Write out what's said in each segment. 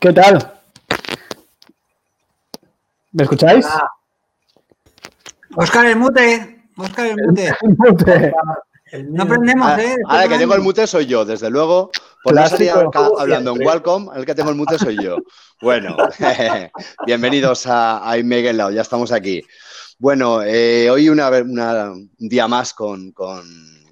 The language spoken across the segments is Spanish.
¿Qué tal? ¿Me escucháis? Oscar el mute. Oscar el mute. No aprendemos, Ah, ¿eh? Ahora, el que tengo el mute soy yo, desde luego. Por no salir hablando en Welcome, el que tengo el mute soy yo. Bueno, bienvenidos a, a ya estamos aquí. Bueno, eh, hoy una, una- un día más con, con,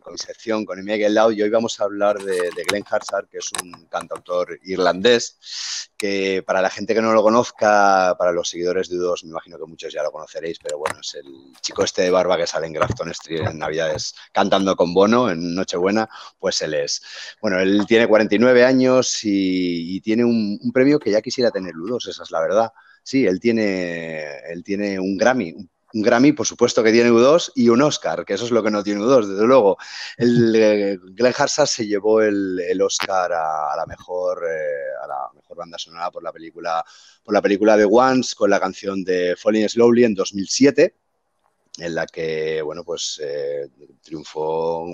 con mi sección, con Miguel Lau, y hoy vamos a hablar de, de Glenn que es un cantautor irlandés, que para la gente que no lo conozca, para los seguidores de U2, me imagino que muchos ya lo conoceréis, pero bueno, es el chico este de barba que sale en Grafton Street en Navidades cantando con Bono en Nochebuena, pues él es. Bueno, él tiene 49 años y, tiene un, un premio que ya quisiera tener U2, esa es la verdad. Sí, él tiene, él tiene un Grammy, un un Grammy, por supuesto que tiene U2 y un Oscar, que eso es lo que no tiene U2, desde luego. El, eh, Glenn Harsard se llevó el, el Oscar a, la mejor, eh, a la mejor banda sonora por la película, por la película de Once con la canción de Falling Slowly en 2007 en la que, bueno, pues eh, triunfó,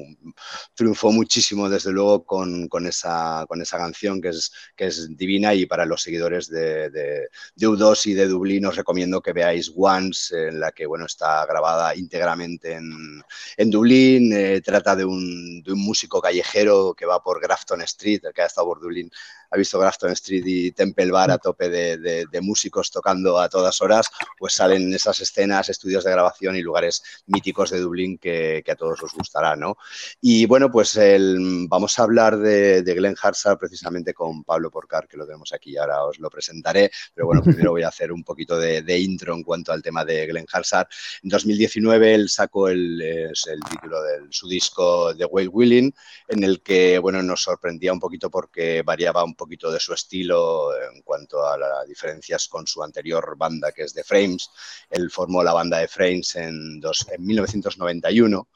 triunfó muchísimo, desde luego, con, con, esa, con esa canción que es, que es divina y para los seguidores de, de, de U2 y de Dublín os recomiendo que veáis Once, en la que, bueno, está grabada íntegramente en, en Dublín, eh, trata de un, de un músico callejero que va por Grafton Street, que ha estado por Dublín ha visto Grafton Street y Temple Bar a tope de, de, de, músicos tocando a todas horas, pues salen esas escenas, estudios de grabación y lugares míticos de Dublín que, que a todos os gustará, ¿no? Y bueno, pues el, vamos a hablar de, de Glenn Harsard precisamente con Pablo Porcar, que lo tenemos aquí, ahora os lo presentaré, pero bueno, primero voy a hacer un poquito de, de intro en cuanto al tema de Glenn Harsard. En 2019 él sacó el, el título de su disco The Whale Willing, en el que, bueno, nos sorprendía un poquito porque variaba un poquito de su estilo en cuanto a las diferencias con su anterior banda que es The Frames. Él formó la banda de Frames en, dos, en 1991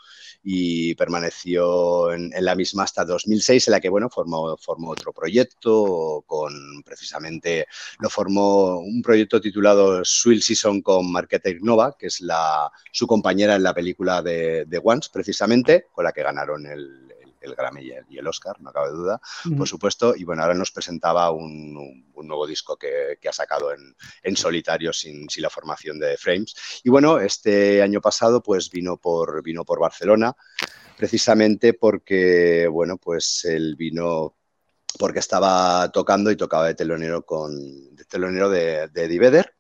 y permaneció en, la misma hasta 2006, en la que, bueno, formó, formó otro proyecto con, precisamente, lo formó un proyecto titulado Swill Season con Marquette Nova, que es la, su compañera en la película de, de Once, precisamente, con la que ganaron el, el Grammy y el, y el, Oscar, no cabe duda, uh -huh. por supuesto. Y bueno, ahora nos presentaba un, un, un nuevo disco que, que ha sacado en, en solitario sin, sin, la formación de Frames. Y bueno, este año pasado pues vino por, vino por Barcelona, precisamente porque, bueno, pues él vino porque estaba tocando y tocaba de telonero con de telonero de, de Eddie Vedder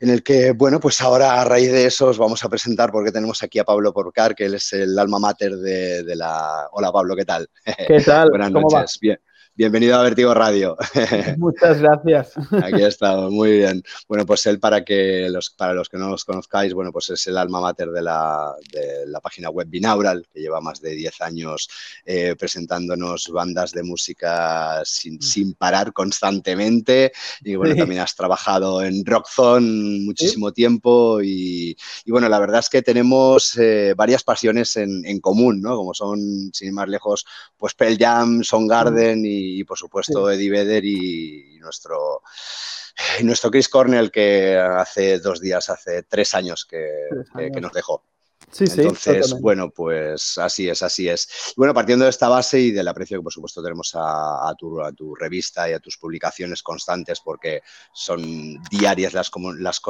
en el que, bueno, pues ahora a raíz de eso os vamos a presentar porque tenemos aquí a Pablo Porcar, que él es el alma mater de, de la... Hola Pablo, ¿qué tal? ¿Qué tal? Buenas noches. Bien. Bienvenido a Vertigo Radio. Muchas gracias. Aquí estamos, muy bien. Bueno, pues él, para, que los, para los que no los conozcáis, bueno, pues es el alma mater de la, de la página web Binaural, que lleva más de 10 años eh, presentándonos bandas de música sin, sin parar constantemente. Y bueno, sí. también has trabajado en Rockzone muchísimo ¿Sí? tiempo. Y, y, bueno, la verdad es que tenemos eh, varias pasiones en, en, común, ¿no? Como son, sin ir más lejos, pues Pearl Jam, Soundgarden y y, por supuesto sí. Eddie Vedder y, y nuestro y nuestro Chris Cornell que hace dos días, hace tres años que, tres años. que, que nos dejó. Sí, sí, Entonces, totalmente. bueno, pues así es, así es. Bueno, partiendo de esta base y del aprecio que por supuesto tenemos a, a, tu, a tu, revista y a tus publicaciones constantes, porque son diarias las, las,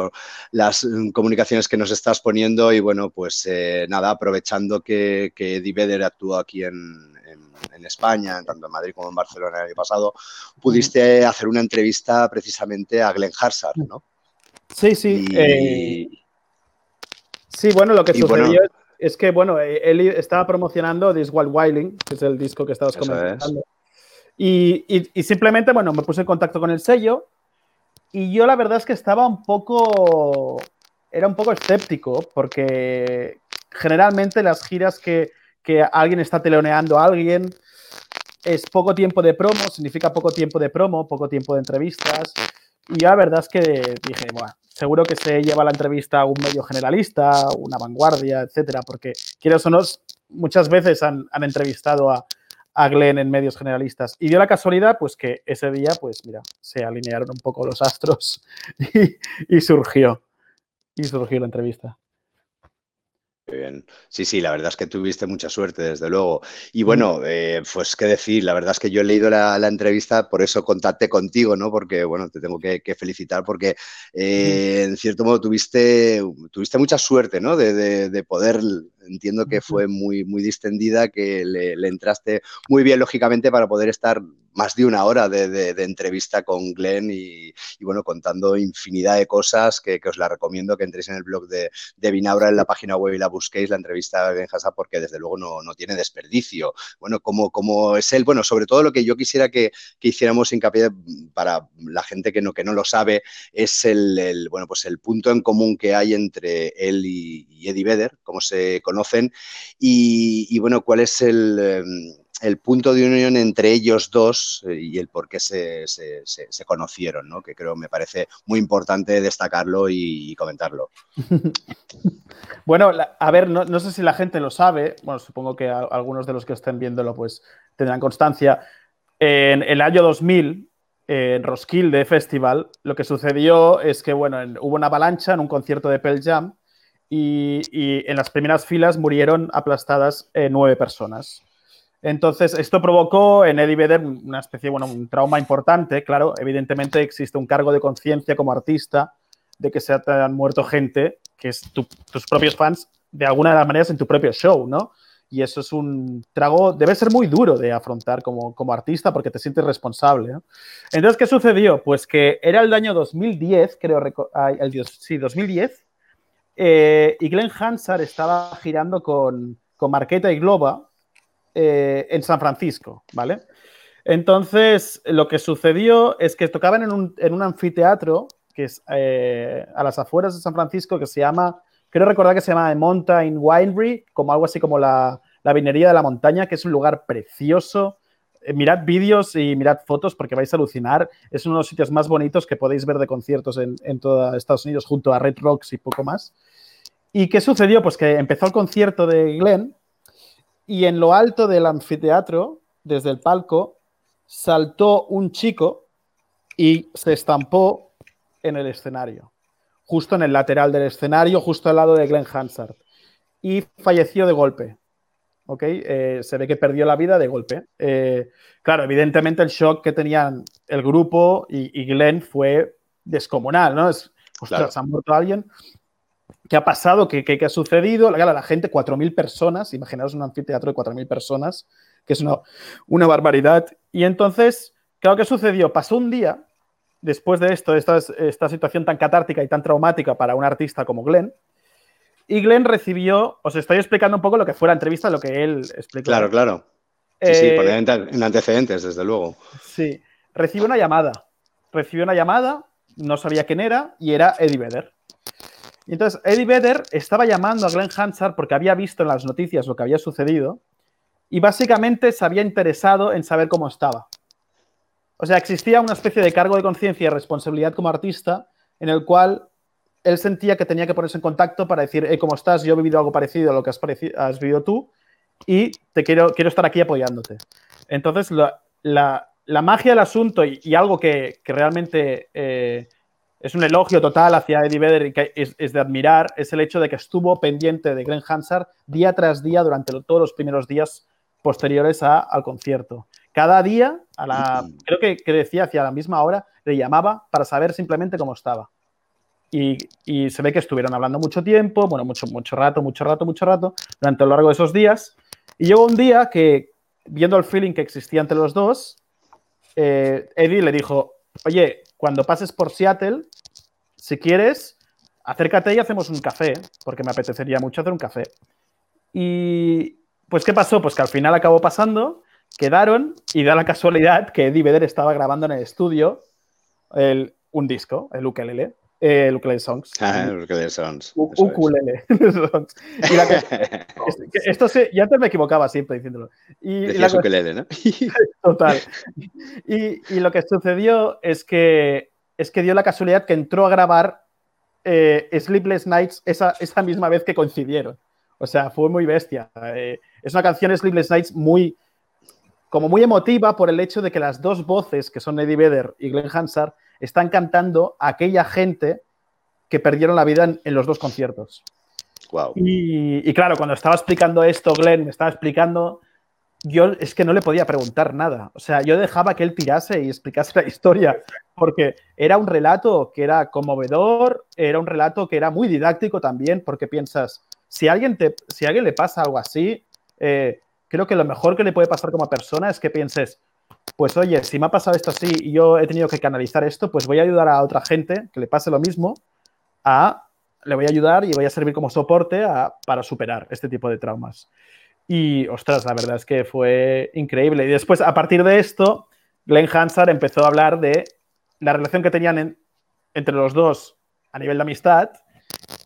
las comunicaciones que nos estás poniendo y bueno, pues eh, nada, aprovechando que, que Eddie Vedder actuó aquí en, en, en, España, tanto en Madrid como en Barcelona el año pasado, pudiste hacer una entrevista precisamente a Glenn Harsard, ¿no? Sí, sí. Y... Eh... Sí, bueno, lo que sucedió bueno, es que, bueno, él estaba promocionando This Wild Wilding, que es el disco que estabas comentando. Es. Y, y, y, simplemente, bueno, me puse en contacto con el sello y yo la verdad es que estaba un poco, era un poco escéptico porque generalmente las giras que, que alguien está teleoneando a alguien es poco tiempo de promo, significa poco tiempo de promo, poco tiempo de entrevistas. Y la verdad es que dije, bueno, seguro que se lleva la entrevista a un medio generalista, una vanguardia, etcétera, porque quieres o no, muchas veces han, entrevistado a, Glenn en medios generalistas. Y dio la casualidad, pues que ese día, pues mira, se alinearon un poco los astros y surgió. Y surgió la entrevista. Bien. Sí, sí, la verdad es que tuviste mucha suerte, desde luego. Y bueno, mm. eh, pues qué decir, la verdad es que yo he leído la, entrevista, por eso contacté contigo, ¿no? Porque, bueno, te tengo que, felicitar porque, eh, en cierto modo, tuviste, tuviste mucha suerte, ¿no? De, poder, entiendo que fue muy, muy distendida, que le, le entraste muy bien, lógicamente, para poder estar más de una hora de, entrevista con Glenn y, bueno, contando infinidad de cosas que, os la recomiendo que entréis en el blog de, de Binaura en la página web y la busquéis, la entrevista de Glenn Hassab, porque desde luego no, tiene desperdicio. Bueno, como, como es él, bueno, sobre todo lo que yo quisiera que, hiciéramos hincapié para la gente que no, que no lo sabe, es el, bueno, pues el punto en común que hay entre él y, Eddie Vedder, cómo se conocen, y, bueno, cuál es el... Em, el punto de unión entre ellos dos eh, y el por qué se, conocieron, ¿no? que creo me parece muy importante destacarlo y, comentarlo. bueno, a ver, no, sé si la gente lo sabe, bueno, supongo que algunos de los que estén viéndolo pues tendrán constancia. En el año 2000, en Roskilde Festival, lo que sucedió es que, bueno, hubo una avalancha en un concierto de Pearl Jam y, en las primeras filas murieron aplastadas eh, nueve personas. Entonces, esto provocó en Eddie Vedder una especie, bueno, un trauma importante. Claro, evidentemente existe un cargo de conciencia como artista de que se han muerto gente, que es tus propios fans, de alguna de las maneras en tu propio show, ¿no? Y eso es un trago, debe ser muy duro de afrontar como, como artista porque te sientes responsable. ¿no? Entonces, ¿qué sucedió? Pues que era el año 2010, creo, el, sí, 2010, eh, y Glenn Hansard estaba girando con, con Marqueta y Globa, eh, en San Francisco, ¿vale? Entonces, lo que sucedió es que tocaban en un, anfiteatro que es eh, a las afueras de San Francisco que se llama, quiero recordar que se llama Mountain Winery, como algo así como la, la vinería de la montaña, que es un lugar precioso. Eh, mirad vídeos y mirad fotos porque vais a alucinar. Es uno de los sitios más bonitos que podéis ver de conciertos en, en todo Estados Unidos junto a Red Rocks y poco más. ¿Y qué sucedió? Pues que empezó el concierto de Glenn y en lo alto del anfiteatro, desde el palco, saltó un chico y se estampó en el escenario, justo en el lateral del escenario, justo al lado de Glenn Hansard. Y falleció de golpe. ¿Ok? Eh, se ve que perdió la vida de golpe. Eh, claro, evidentemente el shock que tenían el grupo y, Glenn fue descomunal, ¿no? Es, ostras, ha muerto alguien. ¿Qué ha pasado? ¿Qué, qué, ha sucedido? La, la gente, 4.000 personas, imaginaos un anfiteatro de 4.000 personas, que es una, una barbaridad. Y entonces, claro, ¿qué sucedió? Pasó un día, después de esto, de esta, esta situación tan catártica y tan traumática para un artista como Glenn, y Glenn recibió, os estoy explicando un poco lo que fue la entrevista, lo que él explicó. Claro, claro. Sí, sí, eh, en antecedentes, desde luego. Sí, recibió una llamada. Recibió una llamada, no sabía quién era, y era Eddie Vedder entonces Eddie Vedder estaba llamando a Glenn Hansard porque había visto en las noticias lo que había sucedido y básicamente se había interesado en saber cómo estaba. O sea, existía una especie de cargo de conciencia y responsabilidad como artista en el cual él sentía que tenía que ponerse en contacto para decir, ¿cómo estás? Yo he vivido algo parecido a lo que has, vivido tú y te quiero, quiero estar aquí apoyándote. Entonces, la, magia del asunto y, algo que, realmente eh, es un elogio total hacia Eddie Vedder y que es, de admirar, es el hecho de que estuvo pendiente de Glenn Hansard día tras día durante todos los primeros días posteriores al concierto. Cada día, a la, creo que, decía hacia la misma hora, le llamaba para saber simplemente cómo estaba. Y, se ve que estuvieron hablando mucho tiempo, bueno, mucho, mucho rato, mucho rato, mucho rato, durante lo largo de esos días. Y llegó un día que, viendo el feeling que existía entre los dos, eh, Eddie le dijo, oye, cuando pases por Seattle, si quieres, acércate y hacemos un café, porque me apetecería mucho hacer un café. Y pues, ¿qué pasó? Pues que al final acabó pasando, quedaron y da la casualidad que Eddie Vedder estaba grabando en el estudio un disco, el ukulele. Eh, el ukulele Songs. Ah, el ukulele Songs. ukulele Songs. esto se, ya antes me equivocaba siempre diciéndolo. Y Decías ukulele, ¿no? Total. Y, y, lo que sucedió es que es que dio la casualidad que entró a grabar eh, Sleepless Nights esa, esa, misma vez que coincidieron. O sea, fue muy bestia. Eh, es una canción Sleepless Nights muy, como muy emotiva por el hecho de que las dos voces, que son Eddie Vedder y Glenn Hansard, están cantando a aquella gente que perdieron la vida en, los dos conciertos. Wow. Y, claro, cuando estaba explicando esto, Glenn me estaba explicando, yo es que no le podía preguntar nada. O sea, yo dejaba que él tirase y explicase la historia, porque era un relato que era conmovedor, era un relato que era muy didáctico también, porque piensas, si a alguien, te, si a alguien le pasa algo así, eh, creo que lo mejor que le puede pasar como persona es que pienses, pues oye, si me ha pasado esto así y yo he tenido que canalizar esto, pues voy a ayudar a otra gente que le pase lo mismo a le voy a ayudar y voy a servir como soporte para superar este tipo de traumas. Y, ostras, la verdad es que fue increíble. Y después, a partir de esto, Glenn Hansard empezó a hablar de la relación que tenían entre los dos a nivel de amistad.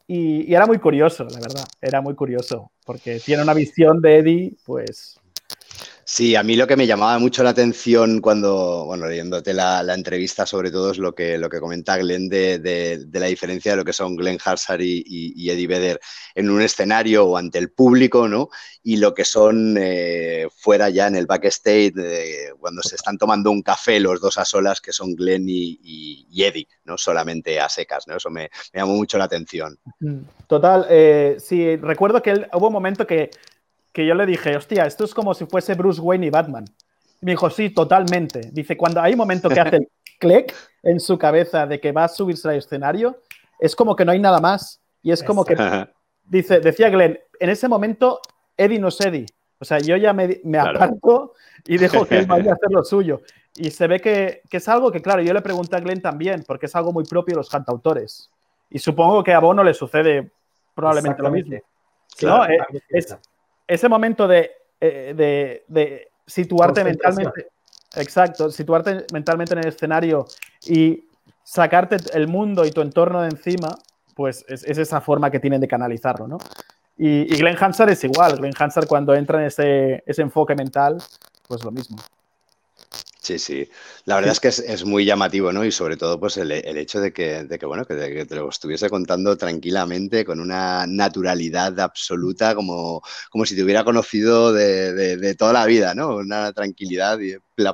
Y, y, era muy curioso, la verdad. Era muy curioso, porque tiene una visión de Eddie, pues, Sí, a mí lo que me llamaba mucho la atención cuando, bueno, leyéndote la, entrevista sobre todo es lo que, lo que comenta Glenn de, la diferencia de lo que son Glenn Harsar y, Eddie Vedder en un escenario o ante el público, ¿no? Y lo que son eh, fuera ya en el backstage, cuando se están tomando un café los dos a solas, que son Glenn y, Eddie, ¿no? Solamente a secas, ¿no? Eso me, llamó mucho la atención. Total, eh, sí, recuerdo que hubo un momento que que yo le dije, hostia, esto es como si fuese Bruce Wayne y Batman. me dijo, sí, totalmente. Dice, cuando hay un momento que hace el click en su cabeza de que va a subirse al escenario, es como que no hay nada más. Y es como que, dice, decía Glenn, en ese momento Eddie no es Eddie. O sea, yo ya me, me aparto y dejo que él vaya a hacer lo suyo. Y se ve que, que, es algo que, claro, yo le pregunté a Glenn también, porque es algo muy propio de los cantautores. Y supongo que a Bono le sucede probablemente lo mismo. ¿no? Eh, es, ese momento de, eh, de, situarte mentalmente, exacto, situarte mentalmente en el escenario y sacarte el mundo y tu entorno de encima, pues es, esa forma que tienen de canalizarlo, ¿no? Y, y, Glenn Hansard es igual, Glenn Hansard cuando entra en ese, ese enfoque mental, pues lo mismo. Sí, sí. La verdad es que es, muy llamativo, ¿no? Y sobre todo, pues el, hecho de que, de que bueno, que, te lo estuviese contando tranquilamente, con una naturalidad absoluta, como, como si te hubiera conocido de, toda la vida, ¿no? Una tranquilidad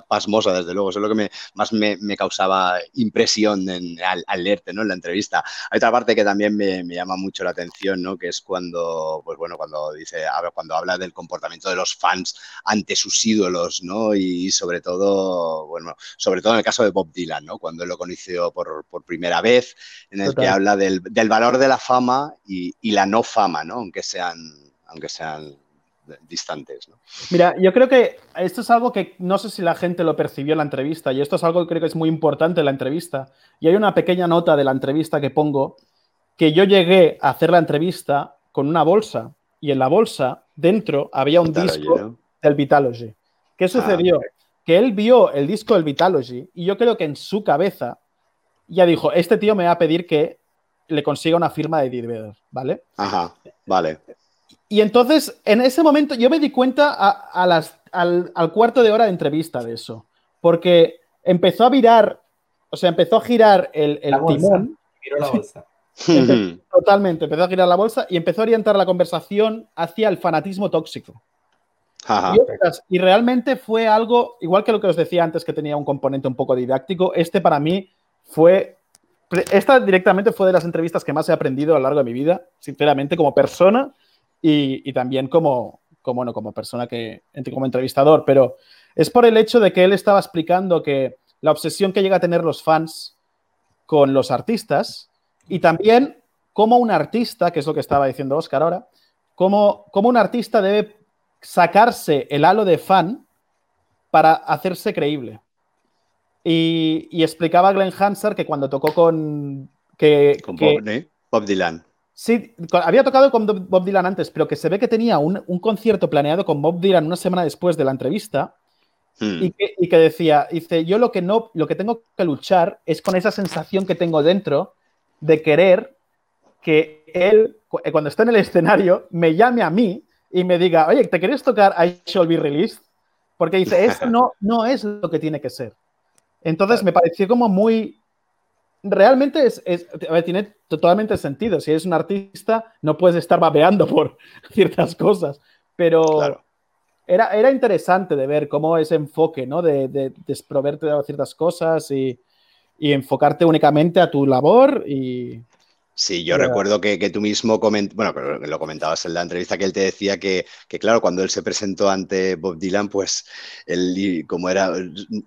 pasmosa, desde luego. Eso es lo que me, más me, causaba impresión al, leerte, ¿no? En la entrevista. Hay otra parte que también me, llama mucho la atención, ¿no? Que es cuando, pues bueno, cuando dice, cuando habla del comportamiento de los fans ante sus ídolos, ¿no? Y sobre todo, bueno, sobre todo en el caso de Bob Dylan, ¿no? Cuando lo conoció por, primera vez, en el que habla del, valor de la fama y, y la no fama, ¿no? Aunque sean, aunque sean distantes. Mira, yo creo que esto es algo que no sé si la gente lo percibió en la entrevista y esto es algo que creo que es muy importante en la entrevista. Y hay una pequeña nota de la entrevista que pongo que yo llegué a hacer la entrevista con una bolsa y en la bolsa dentro había un disco del Vitalogy. ¿Qué ah, sucedió? que él vio el disco del Vitalogy y yo creo que en su cabeza ya dijo, este tío me va a pedir que le consiga una firma de Eddie ¿vale? Ajá, vale. Y entonces, en ese momento, yo me di cuenta a, las, al, cuarto de hora de entrevista de eso, porque empezó a virar, o sea, empezó a girar el, el timón. la bolsa. totalmente, empezó a girar la bolsa y empezó a orientar la conversación hacia el fanatismo tóxico. y, y, realmente fue algo, igual que lo que os decía antes, que tenía un componente un poco didáctico, este para mí fue esta directamente fue de las entrevistas que más he aprendido a lo largo de mi vida, sinceramente, como persona y, también como, como, no, como persona que, como entrevistador, pero es por el hecho de que él estaba explicando que la obsesión que llega a tener los fans con los artistas y también como un artista, que es lo que estaba diciendo Oscar ahora, como, como un artista debe sacarse el halo de fan para hacerse creíble. Y, explicaba Glenn Hansard que cuando tocó con... Que, con Bob Dylan. Sí, había tocado con Bob Dylan antes, pero que se ve que tenía un, concierto planeado con Bob Dylan una semana después de la entrevista hmm. y, que, decía, dice, yo lo que, no, lo que tengo que luchar es con esa sensación que tengo dentro de querer que él, eh, cuando esté en el escenario, me llame a mí y me diga, oye, ¿te quieres tocar I Shall Be Released? Porque dice, eso no, no es lo que tiene que ser. Entonces me pareció como muy, realmente es, tiene totalmente sentido. Si eres un artista, no puedes estar babeando por ciertas cosas. Pero era, era interesante de ver cómo ese enfoque, ¿no? De, de desproverte de ciertas cosas y, y, enfocarte únicamente a tu labor y... Sí, yo recuerdo que, tú mismo coment... bueno, lo comentabas en la entrevista que él te decía que, claro, cuando él se presentó ante Bob Dylan, pues él, como era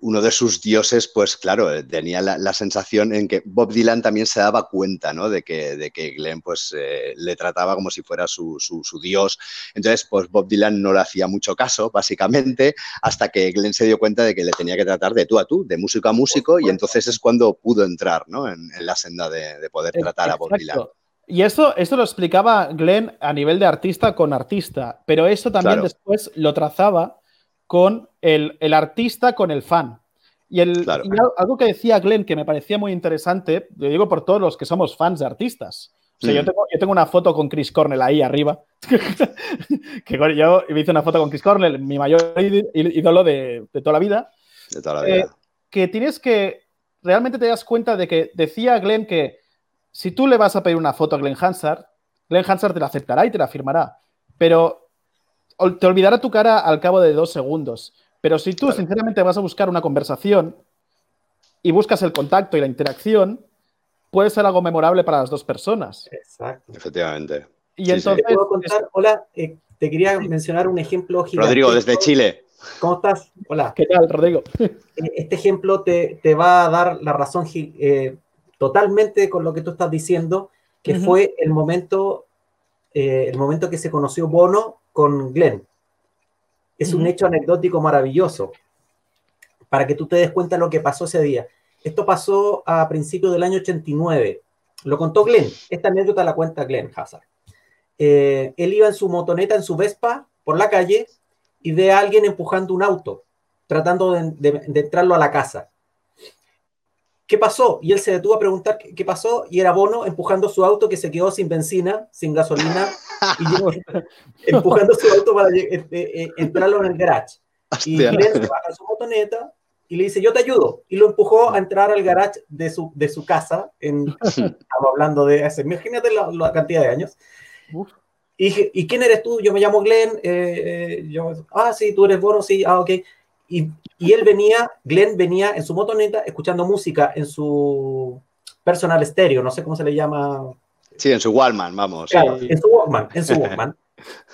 uno de sus dioses, pues claro, tenía la, sensación en que Bob Dylan también se daba cuenta, ¿no? De que, de que Glenn, pues, eh, le trataba como si fuera su, su, dios. Entonces, pues Bob Dylan no le hacía mucho caso, básicamente, hasta que Glenn se dio cuenta de que le tenía que tratar de tú a tú, de músico a músico, y entonces es cuando pudo entrar, ¿no? En, la senda de, poder tratar a Bob Dylan. Y eso, eso lo explicaba Glenn a nivel de artista con artista, pero eso también después lo trazaba con el, artista con el fan. Y, el, algo que decía Glenn que me parecía muy interesante, lo digo por todos los que somos fans de artistas. O sea, yo, tengo, yo, tengo, una foto con Chris Cornell ahí arriba. que yo me hice una foto con Chris Cornell, mi mayor ídolo de, de toda la vida. De toda la vida. Eh, que tienes que. Realmente te das cuenta de que decía Glenn que si tú le vas a pedir una foto a Glenn Hansard, Glenn Hansard te la aceptará y te la firmará, pero te olvidará tu cara al cabo de dos segundos. Pero si tú sinceramente vas a buscar una conversación y buscas el contacto y la interacción, puede ser algo memorable para las dos personas. Exacto. Efectivamente. Y entonces, ¿Te puedo contar? Hola, eh, te quería mencionar un ejemplo Rodrigo, desde Chile. ¿Cómo estás? Hola. ¿Qué tal, Rodrigo? Eh, este ejemplo te, va a dar la razón eh, totalmente con lo que tú estás diciendo, que fue el momento, eh, el momento que se conoció Bono con Glenn. Es un hecho anecdótico maravilloso, para que tú te des cuenta de lo que pasó ese día. Esto pasó a principios del año 89. Lo contó Glenn. Esta anécdota la cuenta Glenn Hazard. Eh, él iba en su motoneta, en su Vespa, por la calle y ve a alguien empujando un auto, tratando de entrarlo a la casa. ¿Qué pasó? Y él se detuvo a preguntar qué, pasó y era Bono empujando su auto que se quedó sin benzina, sin gasolina, y empujando su auto para eh, eh, entrarlo en el garage. Y Glenn se baja su motoneta y le dice, yo te ayudo. Y lo empujó a entrar al garage de su, de su casa. En, estamos hablando de hace, imagínate la, cantidad de años. Y, ¿y quién eres tú? Yo me llamo Glenn. Eh, yo, ah, sí, tú eres Bono, sí, ah, ok. Y, él venía, Glenn venía en su motoneta escuchando música en su personal estéreo, no sé cómo se le llama. Sí, en su Walkman, vamos. Claro, en su Walkman, en su Walkman.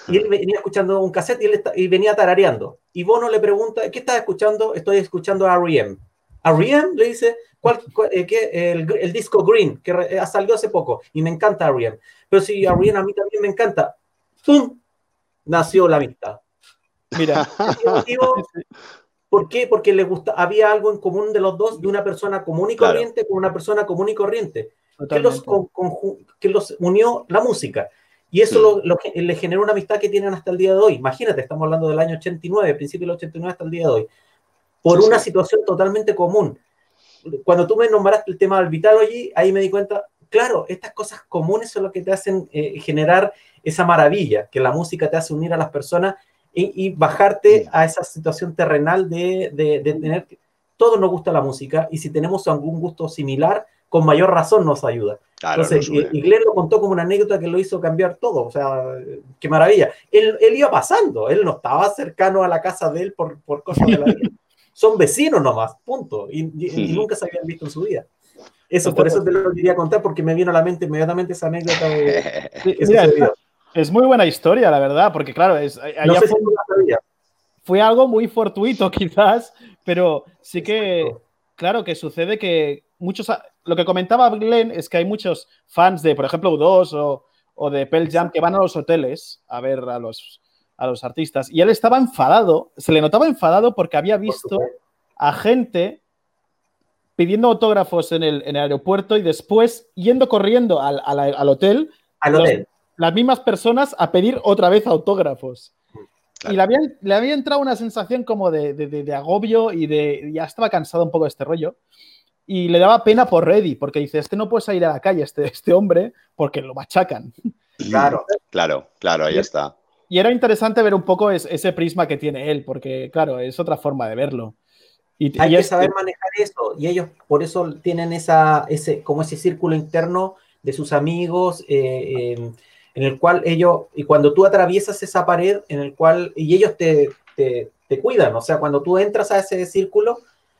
y él venía escuchando un cassette y, él y venía tarareando. Y Bono le pregunta, ¿qué estás escuchando? Estoy escuchando a R.E.M. R.E.M. le dice, ¿cuál, eh, el, disco Green, que ha salido hace poco, y me encanta R.E.M. Pero si R.E.M. a mí también me encanta, ¡pum! Nació la amistad. Mira, ¿Por qué? Porque le gusta, había algo en común de los dos, de una persona común y corriente con una persona común y corriente, que los, que los, unió la música. Y eso lo, le generó una amistad que tienen hasta el día de hoy. Imagínate, estamos hablando del año 89, principio del 89 hasta el día de hoy, por una situación totalmente común. Cuando tú me nombraste el tema del Vitalogy, ahí me di cuenta, claro, estas cosas comunes son lo que te hacen eh, generar esa maravilla, que la música te hace unir a las personas y, bajarte a esa situación terrenal de, de, tener... Todos nos gusta la música y si tenemos algún gusto similar, con mayor razón nos ayuda. Entonces, y, Glenn lo contó como una anécdota que lo hizo cambiar todo. O sea, qué maravilla. Él, él iba pasando, él no estaba cercano a la casa de él por, por cosas de la vida. Son vecinos nomás, punto. Y, nunca se habían visto en su vida. Eso, por eso te lo quería contar, porque me vino a la mente inmediatamente esa anécdota de, es muy buena historia, la verdad, porque claro, es, fue, algo muy fortuito quizás, pero sí que, claro, que sucede que muchos, lo que comentaba Glenn es que hay muchos fans de, por ejemplo, U2 o, o de Pearl Jam que van a los hoteles a ver a los, a los artistas y él estaba enfadado, se le notaba enfadado porque había visto a gente pidiendo autógrafos en el, en el aeropuerto y después yendo corriendo al, al, hotel. Al hotel las mismas personas a pedir otra vez autógrafos. Y le había, le había, entrado una sensación como de, de, agobio y de ya estaba cansado un poco de este rollo. Y le daba pena por Reddy, porque dice, este no puede salir a la calle, este, este hombre, porque lo machacan. Claro, claro, claro, ahí está. Y era interesante ver un poco ese prisma que tiene él, porque claro, es otra forma de verlo. Y, Hay que saber manejar eso, y ellos por eso tienen esa, ese, como ese círculo interno de sus amigos, eh, eh, en el cual ellos, y cuando tú atraviesas esa pared, en el cual, y ellos te, te, cuidan, o sea, cuando tú entras a ese círculo,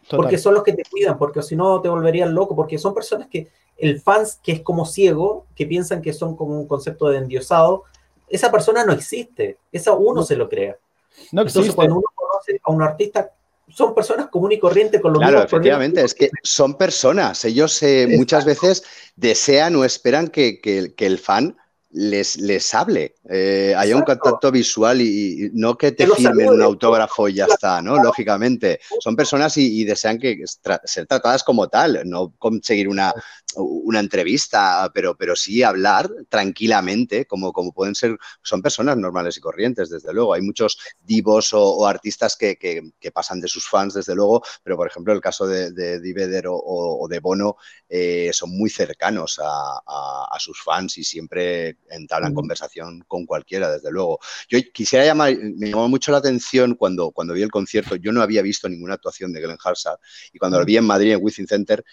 porque son los que te cuidan, porque si no te volverían loco, porque son personas que, el fans que es como ciego, que piensan que son como un concepto de endiosado, esa persona no existe, esa uno se lo crea. No Entonces, cuando uno conoce a un artista, son personas comunes y corrientes con los Claro, efectivamente, es que son personas. Ellos eh, muchas veces desean o esperan que, que, que el fan les, les hable, eh, haya un contacto visual y, no que te firmen un autógrafo y ya está, ¿no? Lógicamente, son personas y, desean que ser tratadas como tal, no conseguir una, una entrevista, pero, pero sí hablar tranquilamente, como, como pueden ser, son personas normales y corrientes, desde luego. Hay muchos divos o, artistas que, que, pasan de sus fans, desde luego, pero por ejemplo, el caso de, de Diveder o, de Bono eh, son muy cercanos a, a sus fans y siempre entablan conversación con cualquiera, desde luego. Yo quisiera llamar, me llamó mucho la atención cuando, cuando vi el concierto, yo no había visto ninguna actuación de Glenn Harsad y cuando lo vi en Madrid, en Within Center,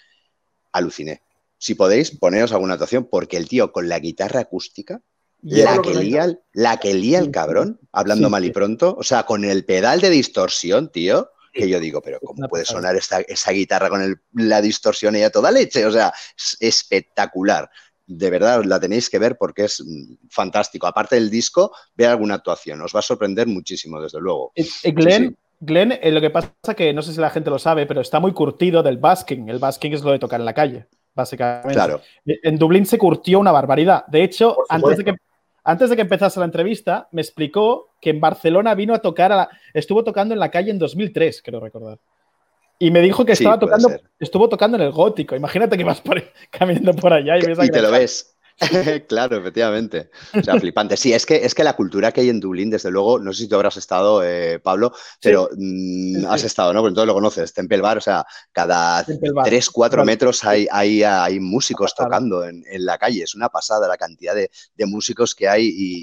aluciné. Si podéis, poneros alguna actuación, porque el tío con la guitarra acústica, la que, lía, la que lía el cabrón, hablando mal y pronto, o sea, con el pedal de distorsión, tío, que yo digo, pero ¿cómo puede sonar esta, esa guitarra con la distorsión y a toda leche? O sea, es espectacular de verdad la tenéis que ver porque es mm, fantástico. Aparte del disco, ve alguna actuación, os va a sorprender muchísimo, desde luego. Eh, eh, Glenn, Glenn eh, lo que pasa que no sé si la gente lo sabe, pero está muy curtido del basking. El basking es lo de tocar en la calle, básicamente. Claro. En Dublín se curtió una barbaridad. De hecho, antes de, que, antes de que empezase la entrevista, me explicó que en Barcelona vino a tocar, a estuvo tocando en la calle en 2003, creo recordar. Y me dijo que estaba tocando, estuvo tocando en el gótico. Imagínate que vas por, caminando por allá y, ves y te lo ves. claro, efectivamente. O sea, flipante. Sí, es que, es que la cultura que hay en Dublín, desde luego, no sé si tú habrás estado, eh, Pablo, pero mm, has estado, ¿no? Porque todo lo conoces. Temple Bar, o sea, cada 3, 4 metros hay, hay, hay músicos tocando en, la calle. Es una pasada la cantidad de, músicos que hay y,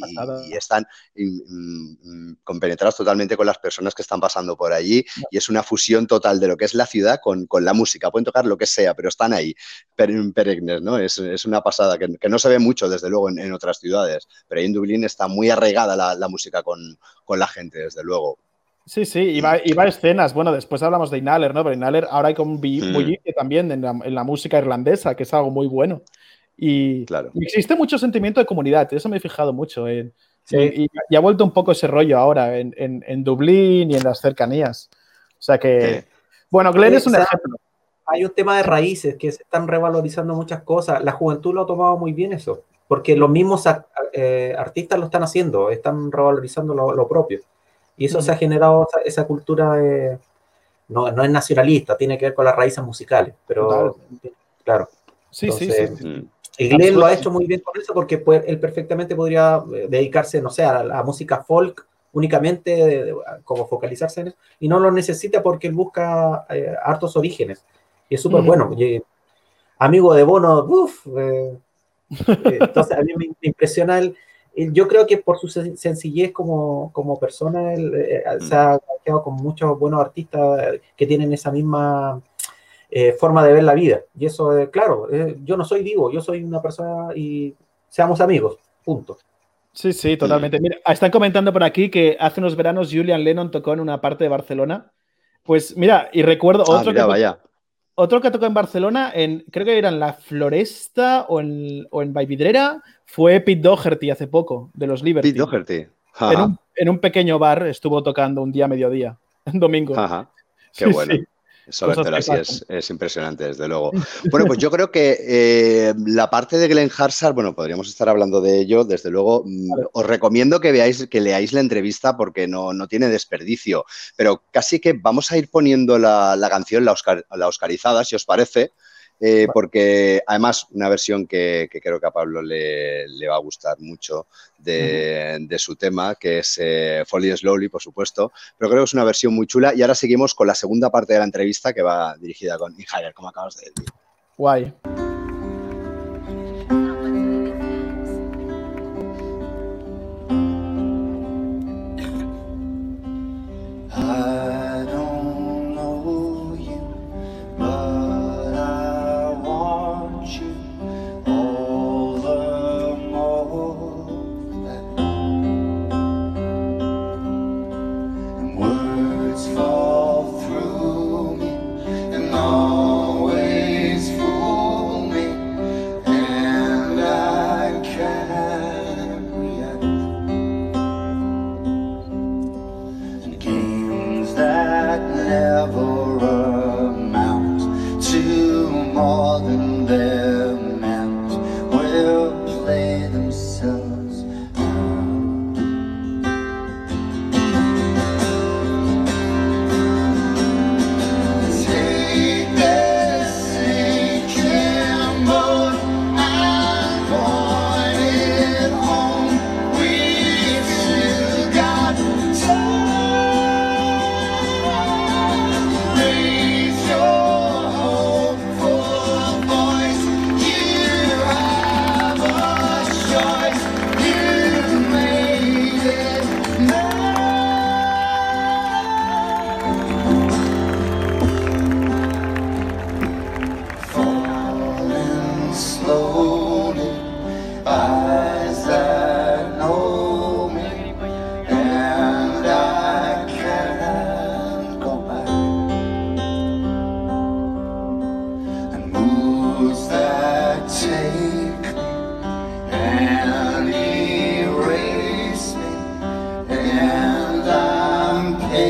están mm, mm, compenetrados totalmente con las personas que están pasando por allí. Y es una fusión total de lo que es la ciudad con, la música. Pueden tocar lo que sea, pero están ahí, peregnes, ¿no? Es, una pasada que, que no se ve mucho, desde luego, en, otras ciudades, pero ahí en Dublín está muy arraigada la, música con, la gente, desde luego. Sí, sí, y va, a escenas. Bueno, después hablamos de Inhaler, ¿no? Pero Inhaler ahora hay como un mm. también en la, música irlandesa, que es algo muy bueno. Y, claro. existe mucho sentimiento de comunidad, eso me he fijado mucho. En, y, ha vuelto un poco ese rollo ahora en, en, Dublín y en las cercanías. O sea que, bueno, Glenn es un ejemplo hay un tema de raíces que se están revalorizando muchas cosas. La juventud lo ha tomado muy bien eso, porque los mismos eh, artistas lo están haciendo, están revalorizando lo, propio. Y eso se ha generado esa, cultura de, no, no, es nacionalista, tiene que ver con las raíces musicales, pero claro. Sí, sí, sí. Y Glenn lo ha hecho muy bien con eso porque él perfectamente podría eh, dedicarse, no sé, a la, música folk únicamente, como focalizarse en eso, y no lo necesita porque él busca eh, hartos orígenes. Y es súper bueno. amigo de Bono, uff. Eh, eh, entonces, a mí me, impresiona el, Yo creo que por su sencillez como, como persona, él, eh, se ha quedado con muchos buenos artistas que tienen esa misma forma de ver la vida. Y eso, claro, yo no soy vivo, yo soy una persona y seamos amigos, punto. Sí, sí, totalmente. Mira, están comentando por aquí que hace unos veranos Julian Lennon tocó en una parte de Barcelona. Pues mira, y recuerdo ah, otro que, vaya. Otro que tocó en Barcelona, en, creo que era en La Floresta o en, o en Bayvidrera, fue Pete Doherty hace poco, de los Liberty. Pete Doherty. En un, pequeño bar estuvo tocando un día mediodía, en domingo. Ajá. Qué bueno. Eso así es, impresionante, desde luego. Bueno, pues yo creo que eh, la parte de Glenn Harsar, bueno, podríamos estar hablando de ello, desde luego. Mm, os recomiendo que veáis, que leáis la entrevista porque no, tiene desperdicio. Pero casi que vamos a ir poniendo la, canción, la, la oscarizada, si os parece. Eh, porque además una versión que, creo que a Pablo le, va a gustar mucho de, su tema, que es eh, Folly Slowly, por supuesto, pero creo que es una versión muy chula y ahora seguimos con la segunda parte de la entrevista que va dirigida con Inhaler, como acabas de decir. Guay.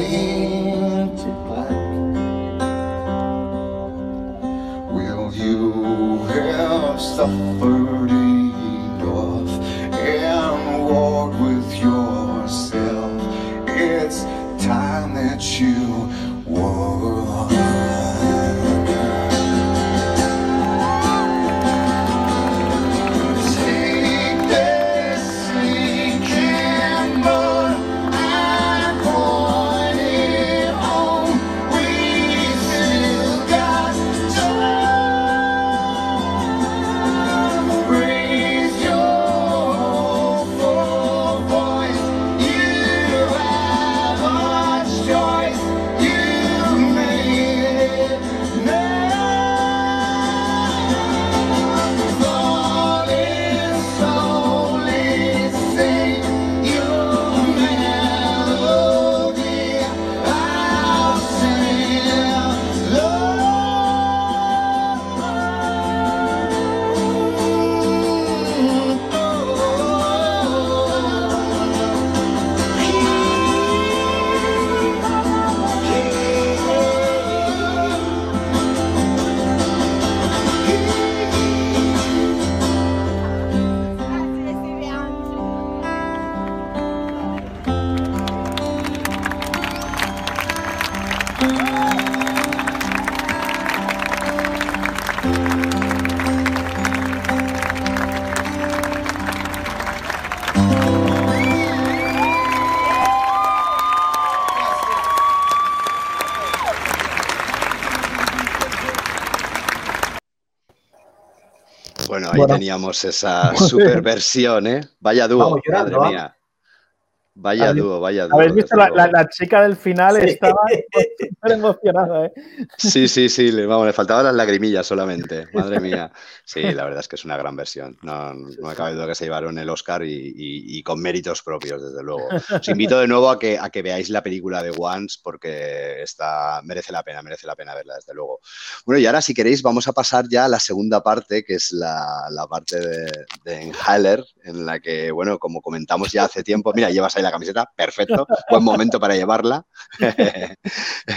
day. Teníamos esa super versión, ¿eh? Vaya dúo, madre mía. Vaya dúo, vaya dúo. Habéis visto la, chica del final estaba súper emocionada, ¿eh? Sí, sí, sí, le, vamos, le faltaban las lagrimillas solamente. Madre mía. Sí, la verdad es que es una gran versión. No, no me cabe duda que se llevaron el Oscar y, con méritos propios, desde luego. Os invito de nuevo a que, a que veáis la película de Once porque está, merece la pena, merece la pena verla, desde luego. Bueno, y ahora si queréis vamos a pasar ya a la segunda parte, que es la, parte de, de Inhaler, en la que, bueno, como comentamos ya hace tiempo, mira, llevas ahí la camiseta, perfecto, buen momento para llevarla.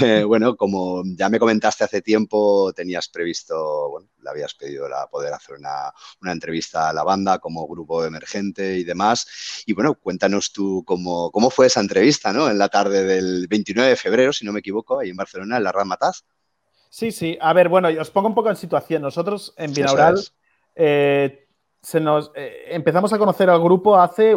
Eh, bueno, como ya me comentaste hace tiempo, tenías previsto, bueno, le habías pedido la, poder hacer una, entrevista a la banda como grupo emergente y demás. Y bueno, cuéntanos tú cómo, cómo fue esa entrevista, ¿no? En la tarde del 29 de febrero, si no me equivoco, ahí en Barcelona, en la Ramataz. Sí, sí. A ver, bueno, os pongo un poco en situación. Nosotros en Binaural eh, se nos, eh, empezamos a conocer al grupo hace,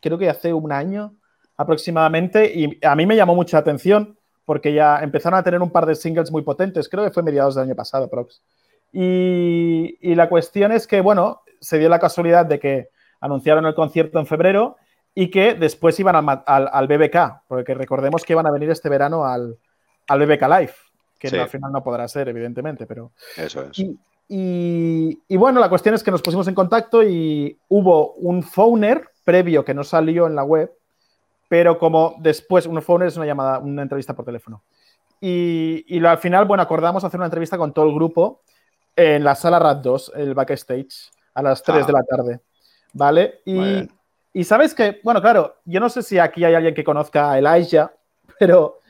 creo que hace un año aproximadamente, y a mí me llamó mucha atención porque ya empezaron a tener un par de singles muy potentes, creo que fue mediados del año pasado, prox. Y, y la cuestión es que, bueno, se dio la casualidad de que anunciaron el concierto en febrero y que después iban al, al, BBK, porque recordemos que iban a venir este verano al, al BBK Live, que al final no podrá ser, evidentemente, pero... Eso es. Y, bueno, la cuestión es que nos pusimos en contacto y hubo un phoner previo que no salió en la web, pero como después, un phoner es una llamada, una entrevista por teléfono. Y, al final, bueno, acordamos hacer una entrevista con todo el grupo en la sala RAD 2, el backstage, a las 3 de la tarde. ¿Vale? Y, y sabes que, bueno, claro, yo no sé si aquí hay alguien que conozca a Elijah, pero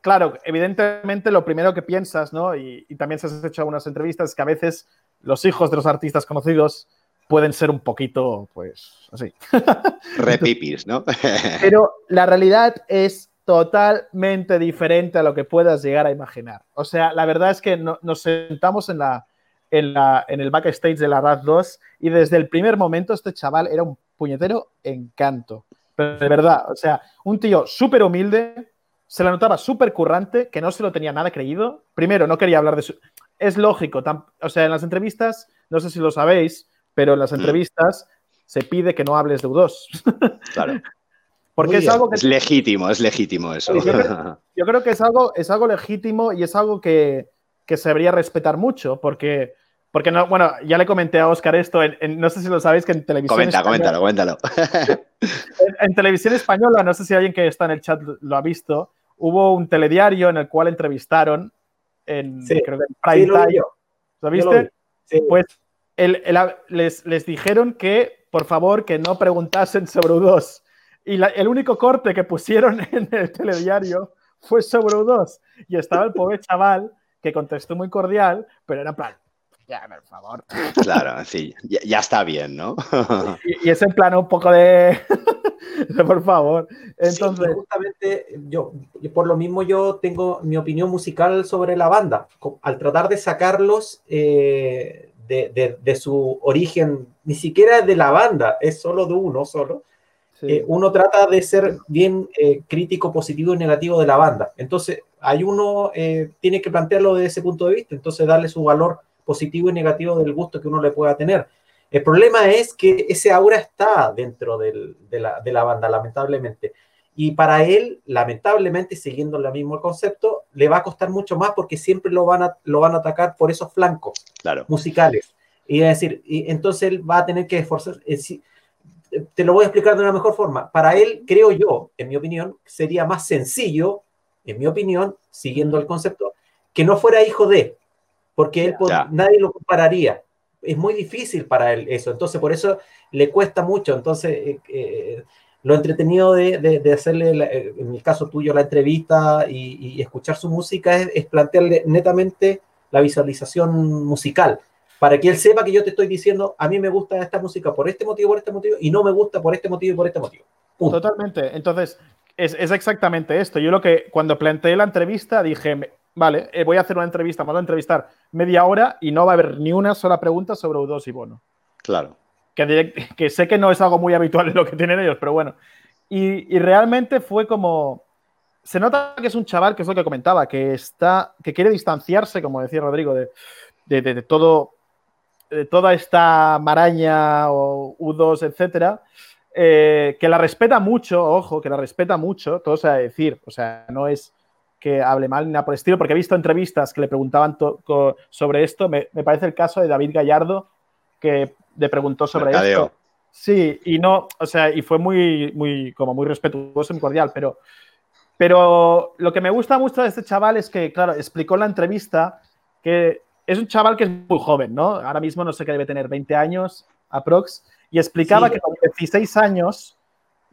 claro, evidentemente lo primero que piensas, ¿no? Y, también se has hecho algunas entrevistas, es que a veces los hijos de los artistas conocidos pueden ser un poquito, pues, así. Repipis, ¿no? Pero la realidad es totalmente diferente a lo que puedas llegar a imaginar. O sea, la verdad es que nos sentamos en, la, en, la, en el backstage de la RAD 2 y desde el primer momento este chaval era un puñetero encanto. Pero de verdad, o sea, un tío súper humilde, se la notaba súper currante, que no se lo tenía nada creído. Primero, no quería hablar de su... Es lógico, o sea, en las entrevistas, no sé si lo sabéis, pero en las mm. entrevistas se pide que no hables de U2. Claro. Porque es algo que... Es legítimo, es legítimo eso. Yo creo, que es algo, es algo legítimo y es algo que, que se debería respetar mucho, porque... Porque no, bueno, ya le comenté a Oscar esto, no sé si lo sabéis que en televisión. Comenta, coméntalo, coméntalo. en, televisión española, no sé si alguien que está en el chat lo ha visto, hubo un telediario en el cual entrevistaron en, creo que en Prime Time. Lo, viste? Pues les, dijeron que, por favor, que no preguntasen sobre U2. Y el único corte que pusieron en el telediario fue sobre U2. Y estaba el pobre chaval que contestó muy cordial, pero era plan, ya, por favor. Claro, sí, ya, está bien, ¿no? y, y, es en plan un poco de... por favor. Entonces, justamente yo, por lo mismo yo tengo mi opinión musical sobre la banda. Al tratar de sacarlos eh, de, su origen, ni siquiera de la banda, es solo de uno solo. Eh, uno trata de ser bien eh, crítico, positivo y negativo de la banda. Entonces, hay uno tiene que plantearlo desde ese punto de vista, entonces darle su valor positivo y negativo del gusto que uno le pueda tener. El problema es que ese aura está dentro de, la, banda, lamentablemente. Y para él, lamentablemente, siguiendo el mismo concepto, le va a costar mucho más porque siempre lo van a, lo van a atacar por esos flancos musicales. Y es decir, y entonces él va a tener que esforzarse. Te lo voy a explicar de una mejor forma. Para él, creo yo, en mi opinión, sería más sencillo, en mi opinión, siguiendo el concepto, que no fuera hijo de, porque él, nadie lo compararía. Es muy difícil para él eso, entonces por eso le cuesta mucho, entonces eh, eh, lo entretenido de, hacerle, eh, en el caso tuyo, la entrevista y, escuchar su música es, plantearle netamente la visualización musical, para que él sepa que yo te estoy diciendo, a mí me gusta esta música por este motivo, por este motivo, y no me gusta por este motivo y por este motivo. Totalmente, entonces es, es exactamente esto. Yo lo que cuando planteé la entrevista dije, vale, eh, voy a hacer una entrevista, vamos a entrevistar media hora y no va a haber ni una sola pregunta sobre U2 y Bono. Claro. Que, que sé que no es algo muy habitual en lo que tienen ellos, pero bueno. Y, realmente fue como... Se nota que es un chaval, que es lo que comentaba, que está, que quiere distanciarse, como decía Rodrigo, de, de, todo, toda esta maraña o U2, etcétera, eh, que la respeta mucho, ojo, que la respeta mucho, todo se a decir, o sea, no es que hable mal ni nada por el estilo, porque he visto entrevistas que le preguntaban sobre esto, me, parece el caso de David Gallardo, que le preguntó sobre esto. Sí, y no, o sea, y fue muy, muy, como muy respetuoso y cordial, pero, pero lo que me gusta mucho de este chaval es que, claro, explicó en la entrevista que es un chaval que es muy joven, ¿no? Ahora mismo no sé qué debe tener, 20 años, aprox, y explicaba que con 16 años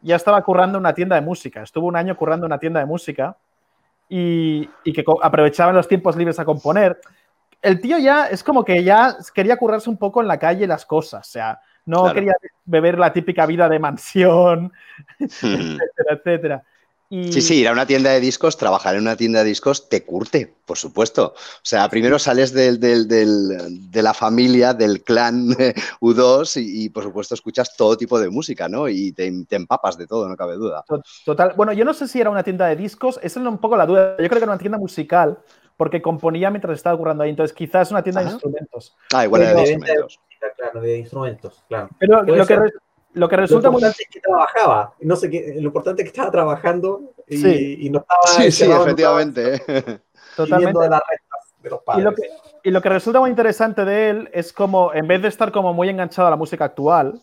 ya estaba currando una tienda de música. Estuvo un año currando una tienda de música y, que aprovechaba los tiempos libres a componer. El tío ya es como que ya quería currarse un poco en la calle las cosas. O sea, no quería beber la típica vida de mansión, hmm. etcétera, Sí, sí, ir a una tienda de discos, trabajar en una tienda de discos te curte, por supuesto. O sea, primero sales de la familia, del clan U2 y, por supuesto escuchas todo tipo de música, ¿no? Y te, empapas de todo, no cabe duda. Total. Bueno, yo no sé si era una tienda de discos, esa es un poco la duda. Yo creo que era una tienda musical porque componía mientras estaba currando ahí. Entonces, quizás es una tienda de instrumentos. Ah, igual era de instrumentos. Claro, de instrumentos, claro. Pero lo que, lo que resulta lo importante es que trabajaba. No sé qué, lo importante es que estaba trabajando y, no estaba. Sí, sí, efectivamente. Totalmente. De las restas de los padres. Y lo, que, y lo que resulta muy interesante de él es como, en vez de estar como muy enganchado a la música actual,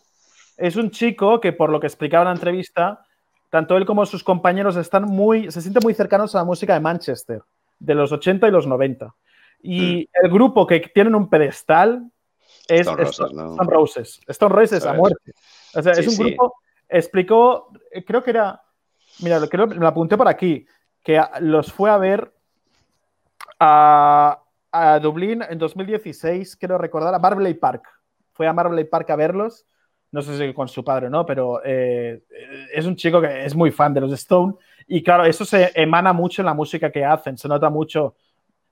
es un chico que, por lo que explicaba en la entrevista, tanto él como sus compañeros están muy, se sienten muy cercanos a la música de Manchester, de los 80 y los 90. Y mm. el grupo que tienen un pedestal es Stone Roses, Stone, Roses. Stone Roses a muerte. O sea, es un grupo, explicó, creo que era, mira, creo, me lo apunté por aquí, que los fue a ver a, a Dublín en 2016, quiero recordar, a Marbley Park. Fue a Marbley Park a verlos, no sé si con su padre o no, pero eh, es un chico que es muy fan de los Stone y claro, eso se emana mucho en la música que hacen, se nota mucho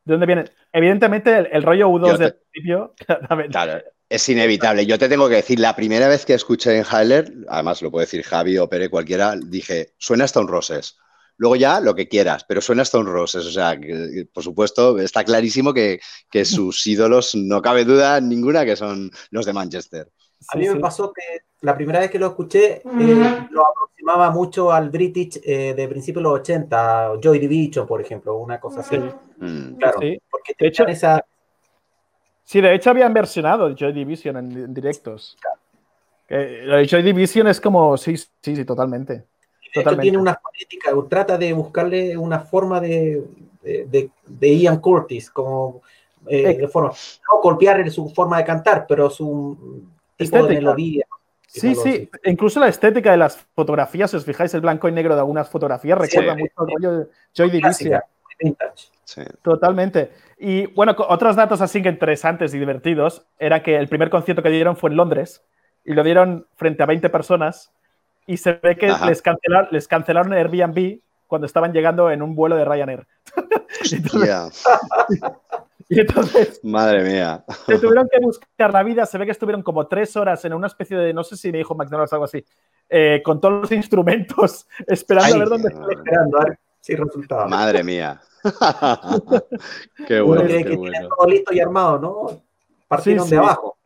de dónde viene. Evidentemente, el, rollo U2 del principio. Claro, es inevitable. Yo te tengo que decir, la primera vez que escuché en Heiler, además lo puede decir Javi o Pere, cualquiera, dije, suena Stone Roses. Luego ya lo que quieras, pero suena Stone Roses. O sea, que, por supuesto, está clarísimo que, sus ídolos, no cabe duda ninguna, que son los de Manchester. A mí me pasó que la primera vez que lo escuché, eh, lo aproximaba mucho al British eh, de principios de los 80, Joy Division, por ejemplo, una cosa así. Mm. Claro, porque te hecho, esa, Sí, de hecho habían versionado Joy Division en, directos. Eh, Joy Division es como, sí, sí, sí, totalmente. tiene una fonética, trata de buscarle una forma de, de, Ian Curtis, como eh, de forma, no golpear su forma de cantar, pero su tipo de melodía. Sí, sí, incluso la estética de las fotografías, si os fijáis, el blanco y negro de algunas fotografías recuerda mucho al rollo de Joy Division. Totalmente. Y bueno, otros datos así que interesantes y divertidos era que el primer concierto que dieron fue en Londres y lo dieron frente a 20 personas y se ve que les, cancelaron, les cancelaron Airbnb cuando estaban llegando en un vuelo de Ryanair. y entonces, Madre mía. Se tuvieron que buscar la vida. Se ve que estuvieron como tres horas en una especie de, no sé si me dijo McDonald's o algo así, eh, con todos los instrumentos, esperando a ver dónde esperando a ver si resultaba. Madre mía. qué bueno. qué que bueno. todo listo y armado, ¿no? Partieron de abajo.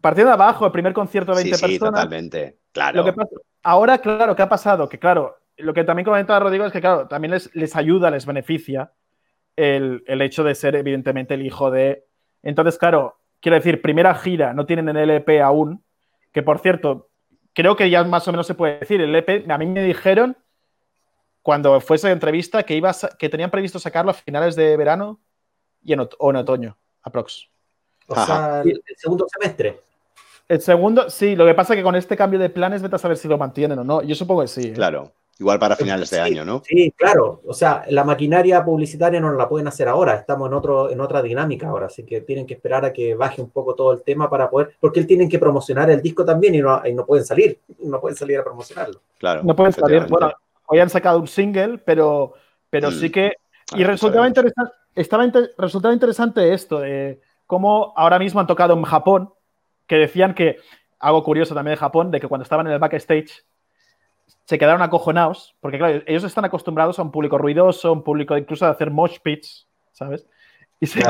Partieron de abajo, el primer concierto de 20 sí, sí, totalmente. Claro. ahora, claro, ¿qué ha pasado? Que claro, lo que también comentaba Rodrigo es que, claro, también les, les ayuda, les beneficia el, el, hecho de ser, evidentemente, el hijo de. Entonces, claro, quiero decir, primera gira, no tienen el LP aún, que por cierto, creo que ya más o menos se puede decir. El LP, a mí me dijeron cuando fue esa entrevista que, iba que tenían previsto sacarlo a finales de verano y en, o en otoño, aprox. O sea, el, segundo semestre. El segundo, sí, lo que pasa es que con este cambio de planes, vete a saber si lo mantienen o no. Yo supongo que sí. ¿eh? Claro, igual para finales de año, ¿no? Sí, claro. O sea, la maquinaria publicitaria no la pueden hacer ahora. Estamos en, otro, en otra dinámica ahora, así que tienen que esperar a que baje un poco todo el tema para poder. Porque él tienen que promocionar el disco también y no, y no pueden salir. No pueden salir a promocionarlo. Claro. No pueden salir. Bueno, hoy han sacado un single, pero, pero sí que. Y ah, resultaba, interesante, estaba resultaba interesante esto de cómo ahora mismo han tocado en Japón, que decían que, algo curioso también de Japón, de que cuando estaban en el backstage se quedaron acojonados, porque claro, ellos están acostumbrados a un público ruidoso, un público incluso de hacer mosh pits, ¿sabes? Y se,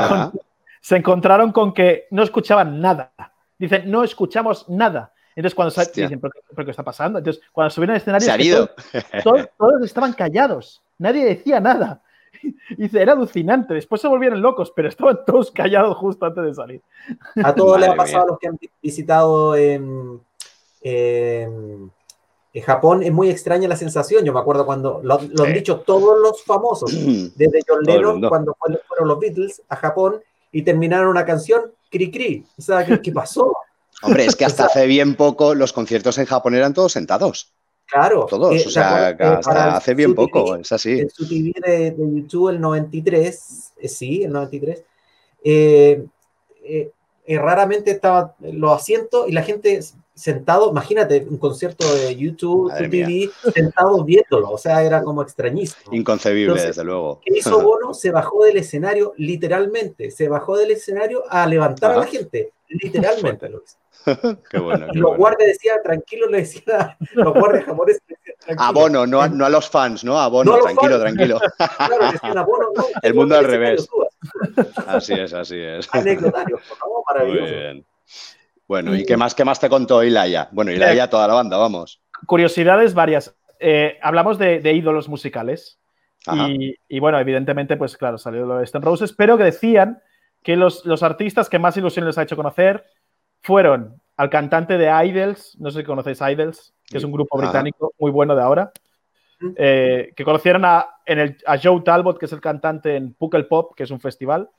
se encontraron con que no escuchaban nada. dicen, no escuchamos nada. Entonces, cuando dicen, ¿pero, qué está pasando? Entonces, cuando subieron al escenario, Se ha ido. Todos, todos, estaban callados, nadie decía nada. Dice, era alucinante. Después se volvieron locos, pero estaban todos callados justo antes de salir. A todos les ha pasado a los que han visitado en, Japón. Es muy extraña la sensación. Yo me acuerdo cuando lo, han dicho todos los famosos, desde John Lennon, cuando fueron los Beatles a Japón y terminaron una canción, cri cri. O sea, ¿qué, pasó? Hombre, es que hasta hace bien poco los conciertos en Japón eran todos sentados. Claro. Todos, eh, o sea, hasta hace bien poco, es así. En su TV de, YouTube, el 93, eh, sí, el 93, eh, raramente estaba los asientos y la gente sentado, imagínate, un concierto de YouTube, TV, sentado viéndolo, o sea, era como extrañísimo. Inconcebible, desde luego. ¿Qué hizo Bono? se bajó del escenario, literalmente, se bajó del escenario a levantar a la gente, literalmente lo hizo. qué bueno. los guardias decían, tranquilo, le decían, los guardias japoneses A Bono, no a, no a, los fans, ¿no? A Bono, tranquilo, tranquilo. claro, decían a Bono, no, El mundo al revés. Así es, así es. Anecdotario, por favor, maravilloso. Muy bien. Bueno, ¿y qué más, qué más te contó Ilaya? Bueno, Ilaya, toda la banda, vamos. Curiosidades varias. Eh, hablamos de, ídolos musicales. Y, y, bueno, evidentemente, pues claro, salió lo de Stone Roses, pero que decían que los, los artistas que más ilusión les ha hecho conocer fueron al cantante de Idols, no sé si conocéis Idols, que es un grupo británico muy bueno de ahora, eh, que conocieron a, en el, a Joe Talbot, que es el cantante en Puckle Pop, que es un festival.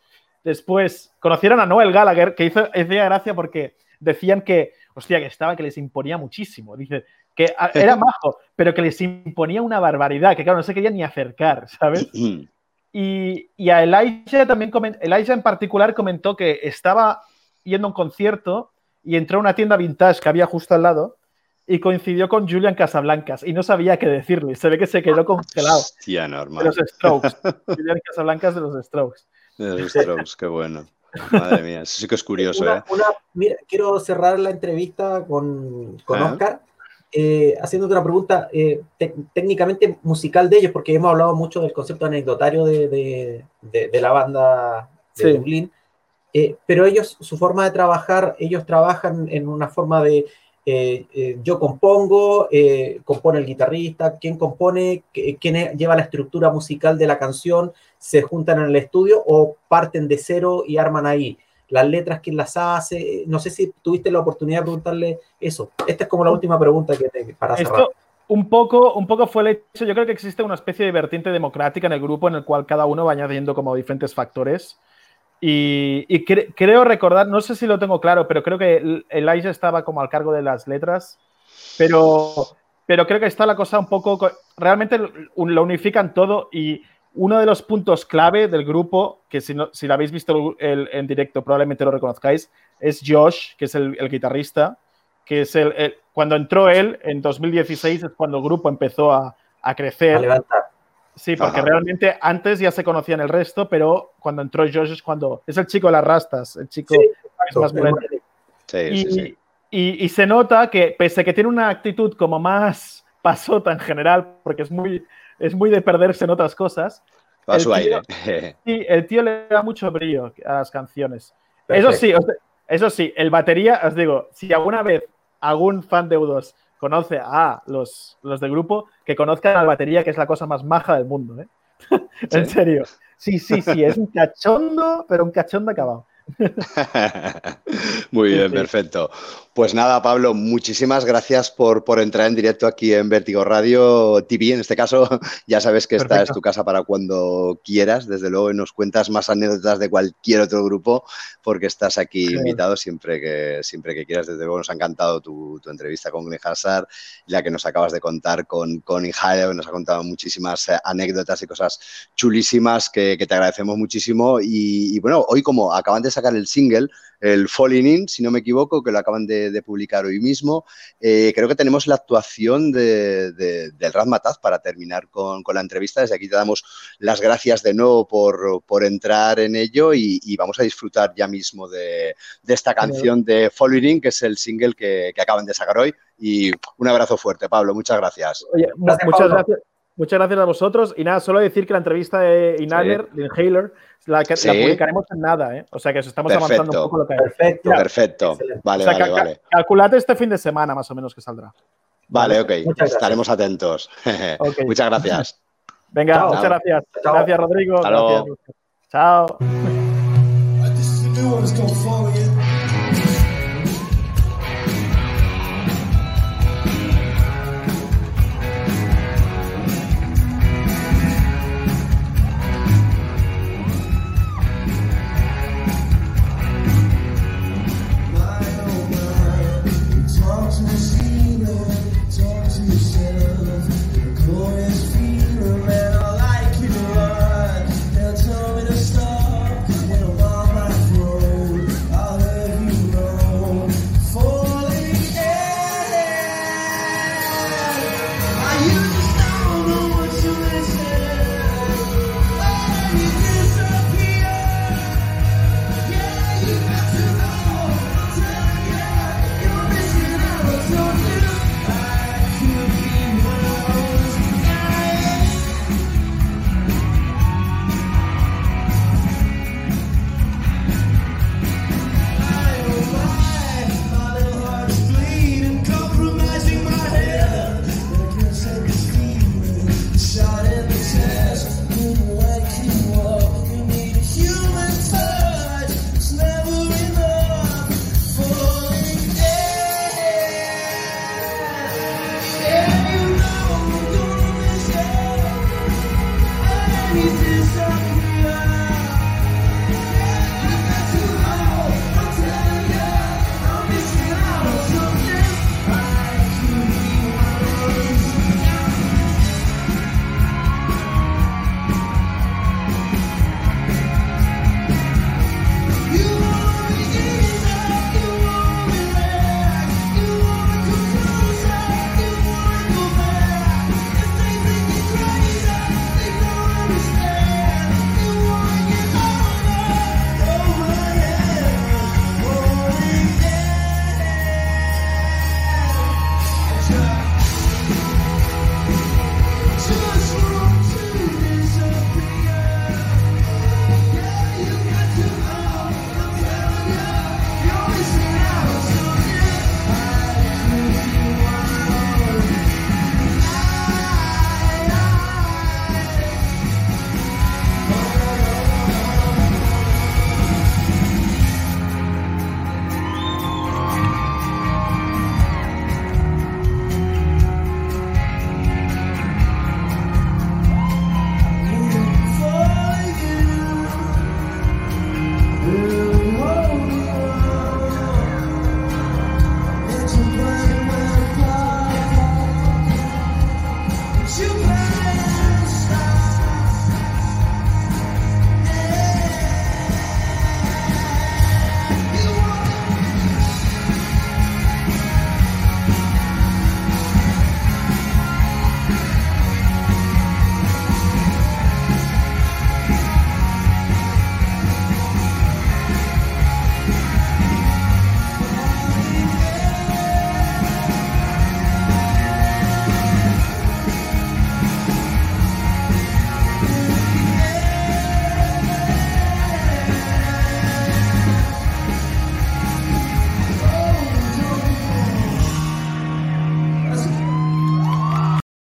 Después conocieron a Noel Gallagher, que hizo, hacía gracia porque decían que, hostia, que estaba, que les imponía muchísimo. Dice que era majo, pero que les imponía una barbaridad, que claro, no se querían ni acercar, ¿sabes? Y, y a Elijah también, Elijah en particular comentó que estaba yendo a un concierto y entró a una tienda vintage que había justo al lado y coincidió con Julian Casablancas y no sabía qué decirle. Se ve que se quedó congelado. Hostia, normal. De los Strokes. Julian Casablancas de los Strokes. De los Strokes, qué bueno. Madre mía, eso sí que es curioso, ¿eh? mira, quiero cerrar la entrevista con, con Oscar eh, haciéndote una pregunta eh, técnicamente musical de ellos, porque hemos hablado mucho del concepto anecdotario de, de, de, la banda de Dublín. Eh, pero ellos, su forma de trabajar, ellos trabajan en una forma de eh, yo compongo, compone el guitarrista, quién compone, quién lleva la estructura musical de la canción, se juntan en el estudio o parten de cero y arman ahí. Las letras, quién las hace, no sé si tuviste la oportunidad de preguntarle eso. Esta es como la última pregunta que te, para cerrar. un poco, un poco fue el hecho, yo creo que existe una especie de vertiente democrática en el grupo en el cual cada uno va añadiendo como diferentes factores y, creo recordar, no sé si lo tengo claro, pero creo que Elijah estaba como al cargo de las letras, pero, pero creo que está la cosa un poco, realmente lo unifican todo y uno de los puntos clave del grupo, que si, no, si lo habéis visto en directo probablemente lo reconozcáis, es Josh, que es el, guitarrista, que es el, cuando entró él en 2016 es cuando el grupo empezó a, a crecer. A levantar. Sí, porque realmente antes ya se conocían el resto, pero cuando entró Josh es cuando. Es el chico de las rastas, el chico más Sí, y, sí, y, y, se nota que, pese a que tiene una actitud como más pasota en general, porque es muy, es muy de perderse en otras cosas. A su aire. Sí, el tío le da mucho brillo a las canciones. Eso sí, eso sí, el batería, os digo, si alguna vez algún fan de U2 conoce a los, los del grupo, que conozcan a la batería, que es la cosa más maja del mundo. ¿eh? en serio. Sí, sí, sí, es un cachondo, pero un cachondo acabado. Muy bien, perfecto. Pues nada, Pablo, muchísimas gracias por, por, entrar en directo aquí en Vértigo Radio TV. En este caso, ya sabes que esta es tu casa para cuando quieras. Desde luego, nos cuentas más anécdotas de cualquier otro grupo, porque estás aquí invitado siempre que, siempre que quieras. Desde luego, nos ha encantado tu, entrevista con Glenn Hazard, la que nos acabas de contar con, con nos ha contado muchísimas eh, anécdotas y cosas chulísimas que, te agradecemos muchísimo. Y, y bueno, hoy como acaban de sacar el single, el Falling In, si no me equivoco, que lo acaban de, publicar hoy mismo. Eh, creo que tenemos la actuación de, del Razmataz para terminar con, la entrevista. Desde aquí te damos las gracias de nuevo por, entrar en ello y, vamos a disfrutar ya mismo de, esta canción de Falling In, que es el single que, acaban de sacar hoy. Y un abrazo fuerte, Pablo. Muchas gracias. muchas gracias. Muchas gracias a vosotros. Y nada, solo decir que la entrevista de Inhaler, de Inhaler, la, que, la publicaremos en nada, ¿eh? O sea que estamos avanzando un poco lo que hay. Perfecto, perfecto. Vale, vale, vale. Calculate este fin de semana más o menos que saldrá. Vale, ok. Estaremos atentos. Muchas gracias. Venga, muchas gracias. Gracias, Rodrigo. Hasta Gracias. Chao.